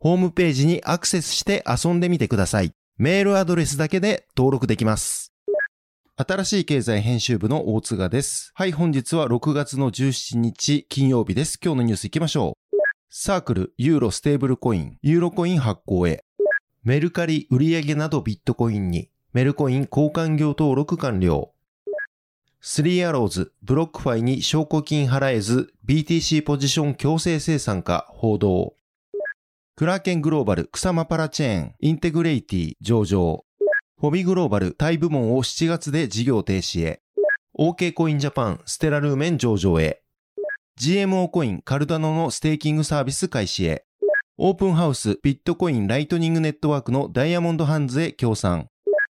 ホームページにアクセスして遊んでみてください。メールアドレスだけで登録できます。あたらしい経済編集部の大津賀です。はい、本日は6月の17日金曜日です。今日のニュース行きましょう。サークル、ユーロステーブルコイン、ユーロコイン発行へ。メルカリ売上などビットコインに、メルコイン交換業登録完了。スリーアローズ、ブロックファイに証拠金払えず、BTC ポジション強制清算か報道。クラーケングローバルクサマパラチェーンインテグリティ上場。フォビグローバルタイ部門を7月で事業停止へ。OK コインジャパンステラルーメン上場へ。GMO コインカルダノのステーキングサービス開始へ。オープンハウスビットコインライトニングネットワークのダイヤモンドハンズへ協賛。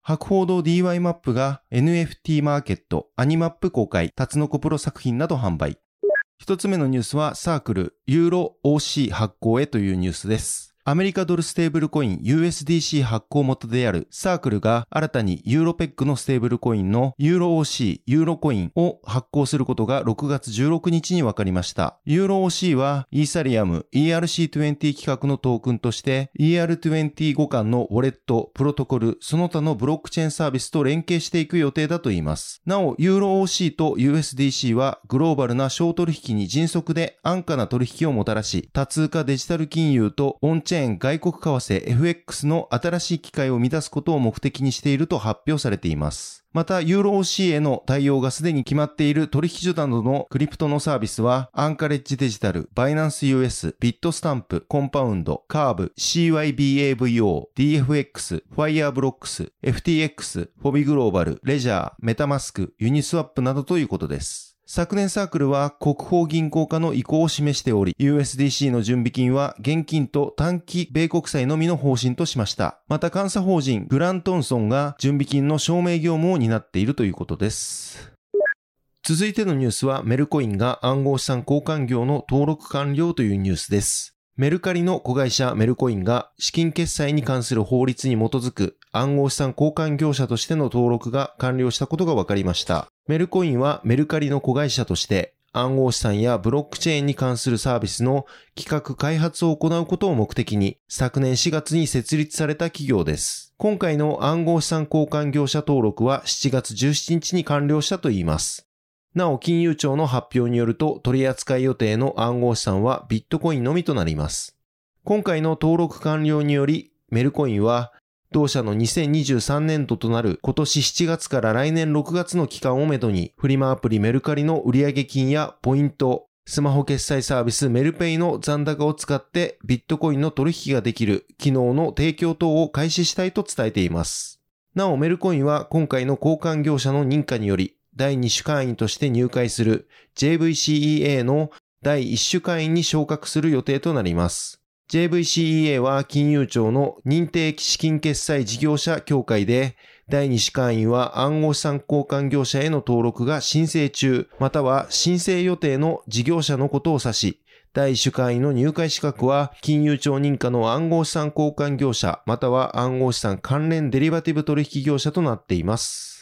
博報堂 DY マップが NFT マーケット、アニマップ公開、タツノコプロ作品など販売。一つ目のニュースはサークル、ユーロ OC 発行へというニュースです。アメリカドルステーブルコイン USDC 発行元であるサークルが新たにユーロペッグのステーブルコインのユーロ OC ユーロコインを発行することが6月16日に分かりました。 EUROC はイーサリアム ERC20 規格のトークンとして ER20 互換のウォレット、プロトコル、その他のブロックチェーンサービスと連携していく予定だといいます。なお、 EUROC と USDC はグローバルな商取引に迅速で安価な取引をもたらし、多通貨デジタル金融とオンチェーン外国為替 FX の新しい機会を満たすことを目的にしていると発表されています。また、ユーロ OC への対応がすでに決まっている取引所などのクリプトのサービスは、アンカレッジデジタル、バイナンス US、ビットスタンプ、コンパウンド、カーブ、CYBAVO、DFX、ファイヤーブロックス、FTX、フォビグローバル、レジャー、メタマスク、ユニスワップなどということです。昨年サークルは国法銀行化の意向を示しており、USDC の準備金は現金と短期米国債のみの方針としました。また監査法人グラントソントンが準備金の証明業務を担っているということです。続いてのニュースはメルコインが暗号資産交換業の登録完了というニュースです。メルカリの子会社メルコインが資金決済に関する法律に基づく暗号資産交換業者としての登録が完了したことが分かりました。メルコインはメルカリの子会社として暗号資産やブロックチェーンに関するサービスの企画開発を行うことを目的に、昨年4月に設立された企業です。今回の暗号資産交換業者登録は7月17日に完了したといいます。なお、金融庁の発表によると、取扱い予定の暗号資産はビットコインのみとなります。今回の登録完了により、メルコインは同社の2023年度となる今年7月から来年6月の期間をめどに、フリマアプリメルカリの売上金やポイント、スマホ決済サービスメルペイの残高を使ってビットコインの取引ができる機能の提供等を開始したいと伝えています。なおメルコインは今回の交換業者の認可により第2種会員として入会する JVCEA の第1種会員に昇格する予定となります。JVCEA は金融庁の認定資金決済事業者協会で、第2種会員は暗号資産交換業者への登録が申請中、または申請予定の事業者のことを指し、第1種会員の入会資格は金融庁認可の暗号資産交換業者、または暗号資産関連デリバティブ取引業者となっています。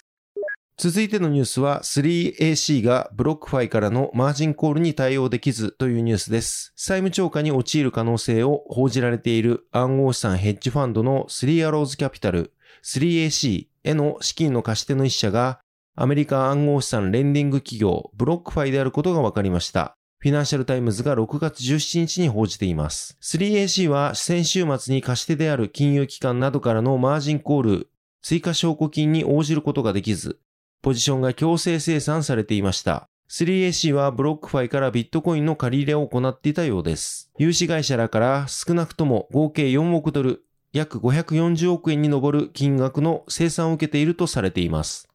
続いてのニュースは 3AC がブロックファイからのマージンコールに対応できずというニュースです。債務超過に陥る可能性を報じられている暗号資産ヘッジファンドの3アローズキャピタル 3AC への資金の貸し手の一社がアメリカ暗号資産レンディング企業ブロックファイであることが分かりました。フィナンシャルタイムズが6月17日に報じています。3AC は先週末に貸し手である金融機関などからのマージンコール、追加証拠金に応じることができず、ポジションが強制清算されていました。3AC はブロックファイからビットコインの借り入れを行っていたようです。融資会社らから少なくとも合計4億ドル、約540億円に上る金額の清算を受けているとされています。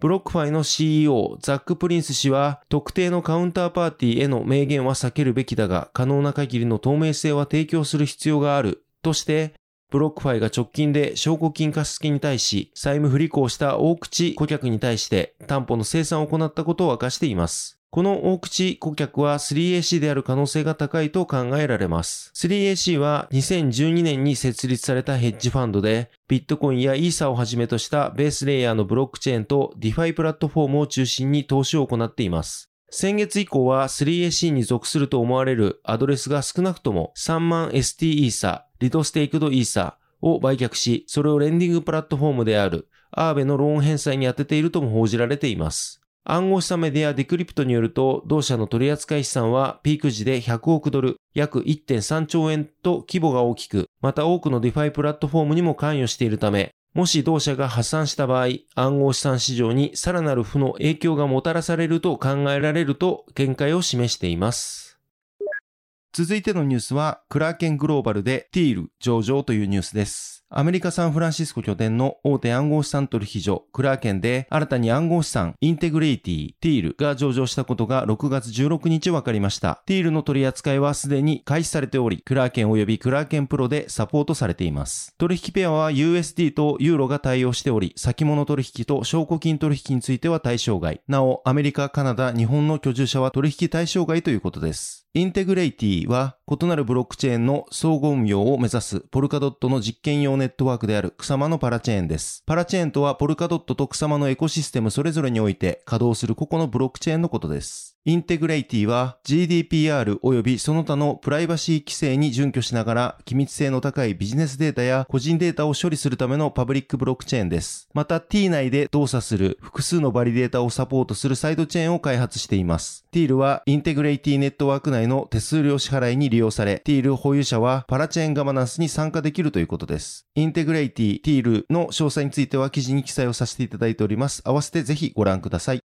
ブロックファイの CEO ザック・プリンス氏は特定のカウンターパーティーへの明言は避けるべきだが可能な限りの透明性は提供する必要があるとしてブロックファイが直近で証拠金貸付に対し、債務不履行した大口顧客に対して担保の清算を行ったことを明かしています。この大口顧客は 3AC である可能性が高いと考えられます。3AC は2012年に設立されたヘッジファンドで、ビットコインやイーサをはじめとしたベースレイヤーのブロックチェーンと DeFi プラットフォームを中心に投資を行っています。先月以降は 3AC に属すると思われるアドレスが少なくとも3万 st イーサ、リドステイクドイーサーを売却し、それをレンディングプラットフォームであるアーベのローン返済に充てているとも報じられています。暗号資産メディアデクリプトによると、同社の取扱資産はピーク時で100億ドル、約1.3兆円と規模が大きく、また多くの DeFi プラットフォームにも関与しているため、もし同社が破産した場合、暗号資産市場にさらなる負の影響がもたらされると考えられると見解を示しています。続いてのニュースは、クラーケングローバルでティール上場というニュースです。アメリカ・サンフランシスコ拠点の大手暗号資産取引所、クラーケンで新たに暗号資産、インテグリティ、ティールが上場したことが6月16日分かりました。ティールの取り扱いはすでに開始されており、クラーケン及びクラーケンプロでサポートされています。取引ペアは USD とユーロが対応しており、先物取引と証拠金取引については対象外。なお、アメリカ、カナダ、日本の居住者は取引対象外ということです。インテグレイティは異なるブロックチェーンの相互運用を目指すポルカドットの実験用ネットワークであるクサマのパラチェーンです。パラチェーンとはポルカドットとクサマのエコシステムそれぞれにおいて稼働する個々のブロックチェーンのことです。インテグレイティは GDPR 及びその他のプライバシー規制に準拠しながら機密性の高いビジネスデータや個人データを処理するためのパブリックブロックチェーンです。また T 内で動作する複数のバリデータをサポートするサイドチェーンを開発しています。ティールはインテグレイティネットワーク内の手数料支払いに利用され、ティール保有者はパラチェーンガバナンスに参加できるということです。インテグレイティ、ティールの詳細については記事に記載をさせていただいております。合わせてぜひご覧ください。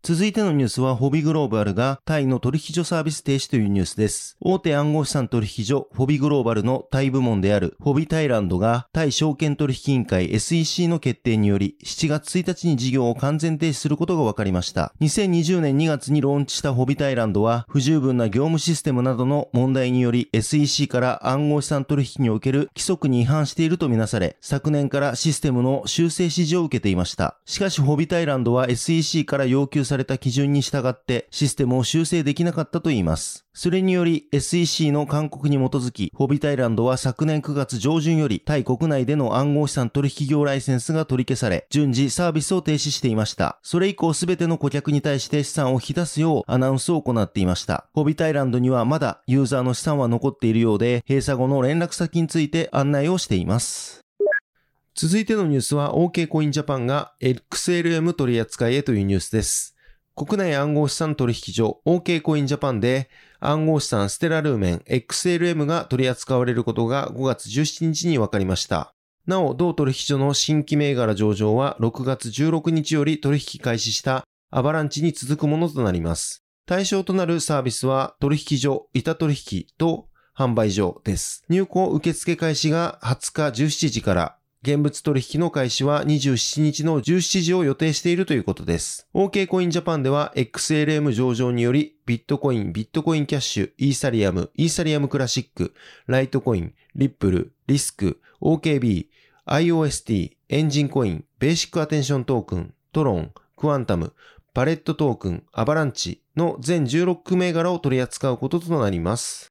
続いてのニュースは、ホビグローバルがタイの取引所サービス停止というニュースです。大手暗号資産取引所、ホビグローバルのタイ部門であるホビタイランドが、タイ証券取引委員会 SEC の決定により、7月1日に事業を完全停止することが分かりました。2020年2月にローンチしたホビタイランドは、不十分な業務システムなどの問題により、SEC から暗号資産取引における規則に違反しているとみなされ、昨年からシステムの修正指示を受けていました。しかし、ホビタイランドは SEC から要求された基準に従ってシステムを修正できなかったといいます。それにより SEC の勧告に基づき、ホビタイランドは昨年9月上旬よりタイ国内での暗号資産取引業ライセンスが取り消され、順次サービスを停止していました。それ以降すべての顧客に対して資産を引き出すようアナウンスを行っていました。ホビタイランドにはまだユーザーの資産は残っているようで、閉鎖後の連絡先について案内をしています。続いてのニュースは OK コインジャパンが XLM 取り扱いへというニュースです。国内暗号資産取引所 OK コインジャパンで暗号資産ステラルーメン XLM が取り扱われることが5月17日に分かりました。なお、同取引所の新規銘柄上場は6月16日より取引開始したアバランチに続くものとなります。対象となるサービスは取引所、板取引と販売所です。入庫受付開始が20日17時から現物取引の開始は27日の17時を予定しているということです。OK コインジャパンでは XLM 上場によりビットコイン、ビットコインキャッシュ、イーサリアム、イーサリアムクラシック、ライトコイン、リップル、リスク、OKB、IOST、エンジンコイン、ベーシックアテンショントークン、トロン、クワンタム、パレットトークン、アバランチの全16銘柄を取り扱うこととなります。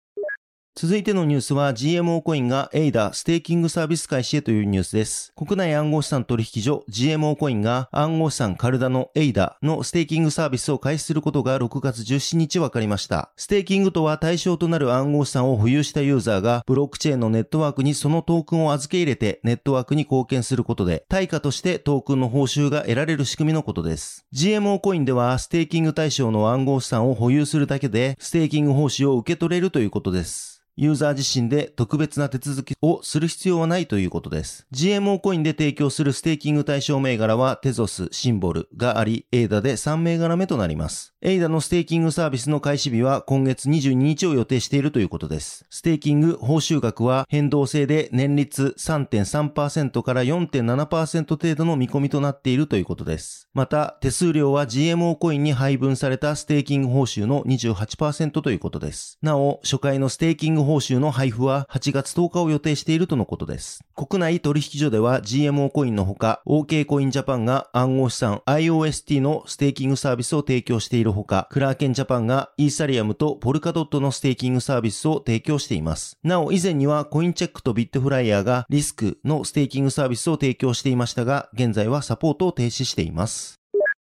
続いてのニュースは GMO コインが ADA ステーキングサービス開始へというニュースです。国内暗号資産取引所 GMO コインが暗号資産カルダの ADA のステーキングサービスを開始することが6月17日分かりました。ステーキングとは対象となる暗号資産を保有したユーザーがブロックチェーンのネットワークにそのトークンを預け入れてネットワークに貢献することで対価としてトークンの報酬が得られる仕組みのことです。GMO コインではステーキング対象の暗号資産を保有するだけでステーキング報酬を受け取れるということです。ユーザー自身で特別な手続きをする必要はないということです。GMO コインで提供するステーキング対象銘柄はテゾス、シンボルがあり、エイダで3銘柄目となります。エイダのステーキングサービスの開始日は今月22日を予定しているということです。ステーキング報酬額は変動制で年率3.3%から4.7%程度の見込みとなっているということです。また、手数料は GMO コインに配分されたステーキング報酬の28%ということです。なお、初回のステーキング報酬の配布は8月10日を予定しているとのことです。国内取引所では GMO コインのほか OK コインジャパンが暗号資産 IOST のステーキングサービスを提供しているほか、クラーケンジャパンがイーサリアムとポルカドットのステーキングサービスを提供しています。なお以前にはコインチェックとビットフライヤーがリスクのステーキングサービスを提供していましたが、現在はサポートを停止しています。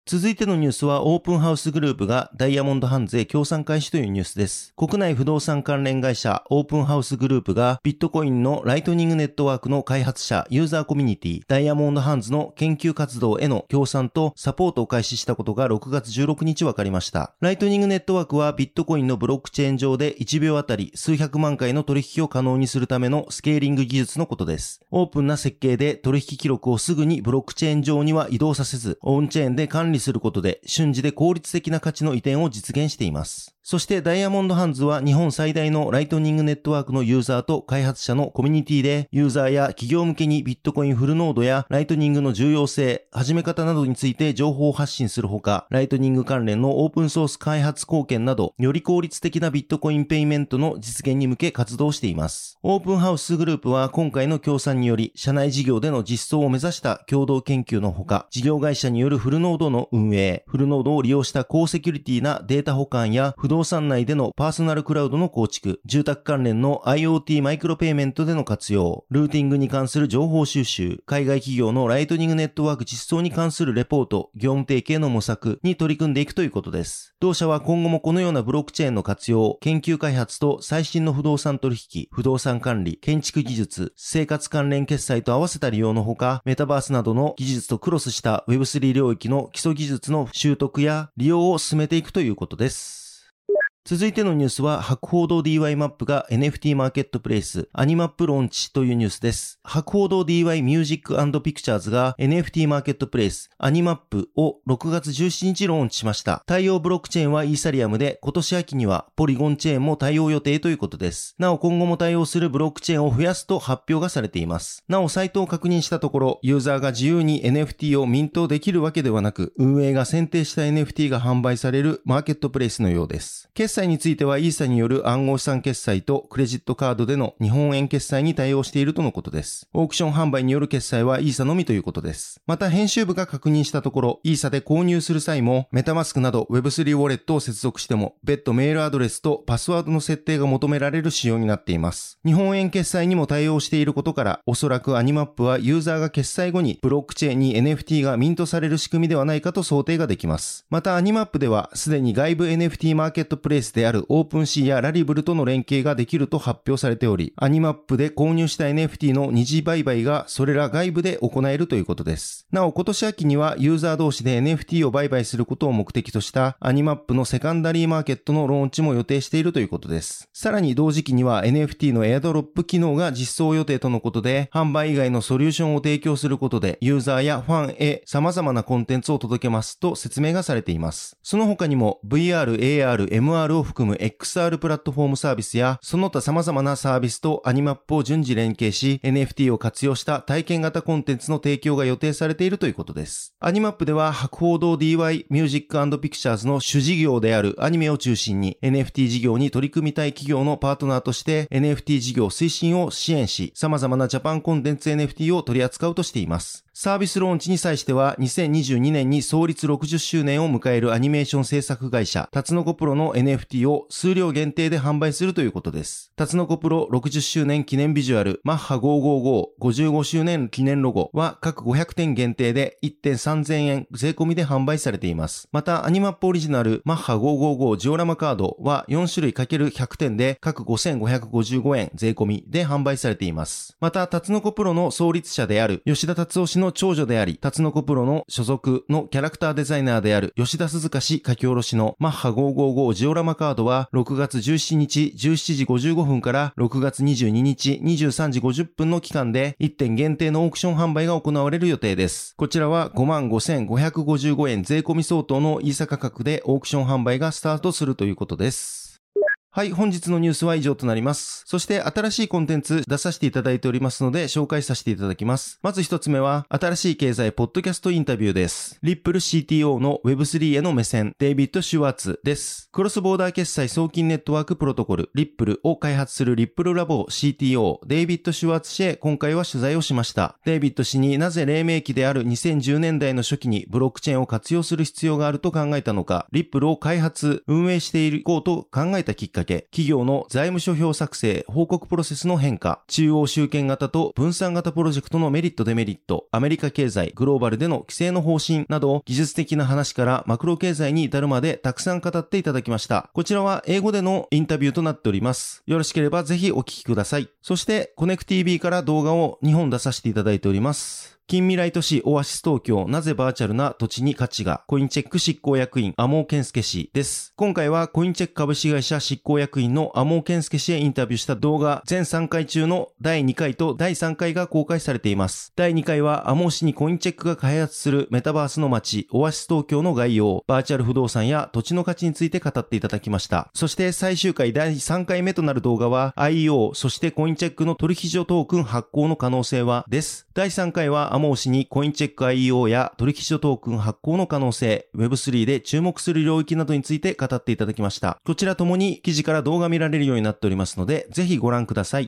続いてのニュースはオープンハウスグループがダイヤモンドハンズへ協賛開始というニュースです。国内不動産関連会社オープンハウスグループがビットコインのライトニングネットワークの開発者ユーザーコミュニティダイヤモンドハンズの研究活動への協賛とサポートを開始したことが6月16日分かりました。ライトニングネットワークはビットコインのブロックチェーン上で1秒あたり数百万回の取引を可能にするためのスケーリング技術のことです。オープンな設計で取引記録をすぐにブロックチェーン上には移動させず、オフチェーンで管理することで瞬時で効率的な価値の移転を実現しています。そしてダイヤモンドハンズは日本最大のライトニングネットワークのユーザーと開発者のコミュニティでユーザーや企業向けにビットコインフルノードやライトニングの重要性、始め方などについて情報を発信するほか、ライトニング関連のオープンソース開発貢献など、より効率的なビットコインペイメントの実現に向け活動しています。オープンハウスグループは今回の協賛により、社内事業での実装を目指した共同研究のほか、事業会社によるフルノードの運営、フルノードを利用した高セキュリティなデータ保管や不動動産内でのパーソナルクラウドの構築、住宅関連の IoT マイクロペイメントでの活用、ルーティングに関する情報収集、海外企業のライトニングネットワーク実装に関するレポート、業務提携の模索に取り組んでいくということです。同社は今後もこのようなブロックチェーンの活用、研究開発と最新の不動産取引、不動産管理、建築技術、生活関連決済と合わせた利用のほか、メタバースなどの技術とクロスした Web3 領域の基礎技術の習得や利用を進めていくということです。続いてのニュースは、博報堂 DY マップが NFT マーケットプレイス、アニマップローンチというニュースです。博報堂 DY ミュージックピクチャーズが NFT マーケットプレイス、アニマップを6月17日ローンチしました。対応ブロックチェーンはイーサリアムで、今年秋にはポリゴンチェーンも対応予定ということです。なお今後も対応するブロックチェーンを増やすと発表がされています。なおサイトを確認したところ、ユーザーが自由に NFT をミントできるわけではなく、運営が選定した NFT が販売されるマーケットプレイスのようです。決済についてはイーサによる暗号資産決済とクレジットカードでの日本円決済に対応しているとのことです。オークション販売による決済はイーサのみということです。また編集部が確認したところ、イーサで購入する際も、メタマスクなど Web3 ウォレットを接続しても、別途メールアドレスとパスワードの設定が求められる仕様になっています。日本円決済にも対応していることから、おそらくアニマップはユーザーが決済後にブロックチェーンに NFT がミントされる仕組みではないかと想定ができます。またアニマップでは、すでに外部 NFT マーケットプレイスであるオープンシーやラリブルとの連携ができると発表されており、アニマップで購入した NFT の二次売買がそれら外部で行えるということです。なお、今年秋にはユーザー同士で NFT を売買することを目的としたアニマップのセカンダリーマーケットのローンチも予定しているということです。さらに同時期には NFT のエアドロップ機能が実装予定とのことで、販売以外のソリューションを提供することで、ユーザーやファンへ様々なコンテンツを届けますと説明がされています。その他にも VR、AR、MR を含む XR プラットフォームサービスや、その他様々なサービスとアニマップを順次連携し、NFT を活用した体験型コンテンツの提供が予定されているということです。アニマップでは、博報堂 DY ミュージックピクチャーズの主事業であるアニメを中心に NFT 事業に取り組みたい企業のパートナーとして NFT 事業推進を支援し、様々なジャパンコンテンツ NFT を取り扱うとしています。サービスローンチに際しては、2022年に創立60周年を迎えるアニメーション制作会社、タツノコプロの NFT を数量限定で販売するということです。タツノコプロ60周年記念ビジュアル、マッハ555、55周年記念ロゴは各500点限定で1点3000円税込みで販売されています。また、アニマップオリジナル、マッハ555ジオラマカードは4種類 ×100 点で各5555円税込みで販売されています。また、タツノコプロの創立者である吉田達夫氏のの長女であり、タツノコプロの所属のキャラクターデザイナーである吉田鈴鹿氏書き下ろしのマッハ555ジオラマカードは6月17日17時55分から6月22日23時50分の期間で1点限定のオークション販売が行われる予定です。こちらは55,555円税込み相当のイーサ価格でオークション販売がスタートするということです。はい、本日のニュースは以上となります。そして新しいコンテンツ出させていただいておりますので紹介させていただきます。まず一つ目は、新しい経済ポッドキャストインタビューです。リップル CTO の Web3 への目線、デイビッド・シュワーツです。クロスボーダー決済送金ネットワークプロトコル、リップルを開発するリップルラボ CTO、デイビッド・シュワーツ氏へ今回は取材をしました。デイビッド氏になぜ黎明期である2010年代の初期にブロックチェーンを活用する必要があると考えたのか、リップルを開発、運営していこうと考えたきっかけ、企業の財務諸表作成、報告プロセスの変化、中央集権型と分散型プロジェクトのメリットデメリット、アメリカ経済、グローバルでの規制の方針など、技術的な話からマクロ経済に至るまでたくさん語っていただきました。こちらは英語でのインタビューとなっております。よろしければぜひお聞きください。そして、コネク TV から動画を2本出させていただいております。近未来都市オアシス東京、なぜバーチャルな土地に価値が、コインチェック執行役員、アモーケンスケ氏です。今回はコインチェック株式会社執行役員のアモーケンスケ氏へインタビューした動画、全3回中の第2回と第3回が公開されています。第2回はアモー氏にコインチェックが開発するメタバースの街、オアシス東京の概要、バーチャル不動産や土地の価値について語っていただきました。そして最終回第3回目となる動画は IEO、そしてコインチェックの取引所トークン発行の可能性はです。第3回はアモー氏にコインチェック IEO や取引所トークン発行の可能性、Web3 で注目する領域などについて語っていただきました。こちらともに記事から動画見られるようになっておりますので、ぜひご覧ください。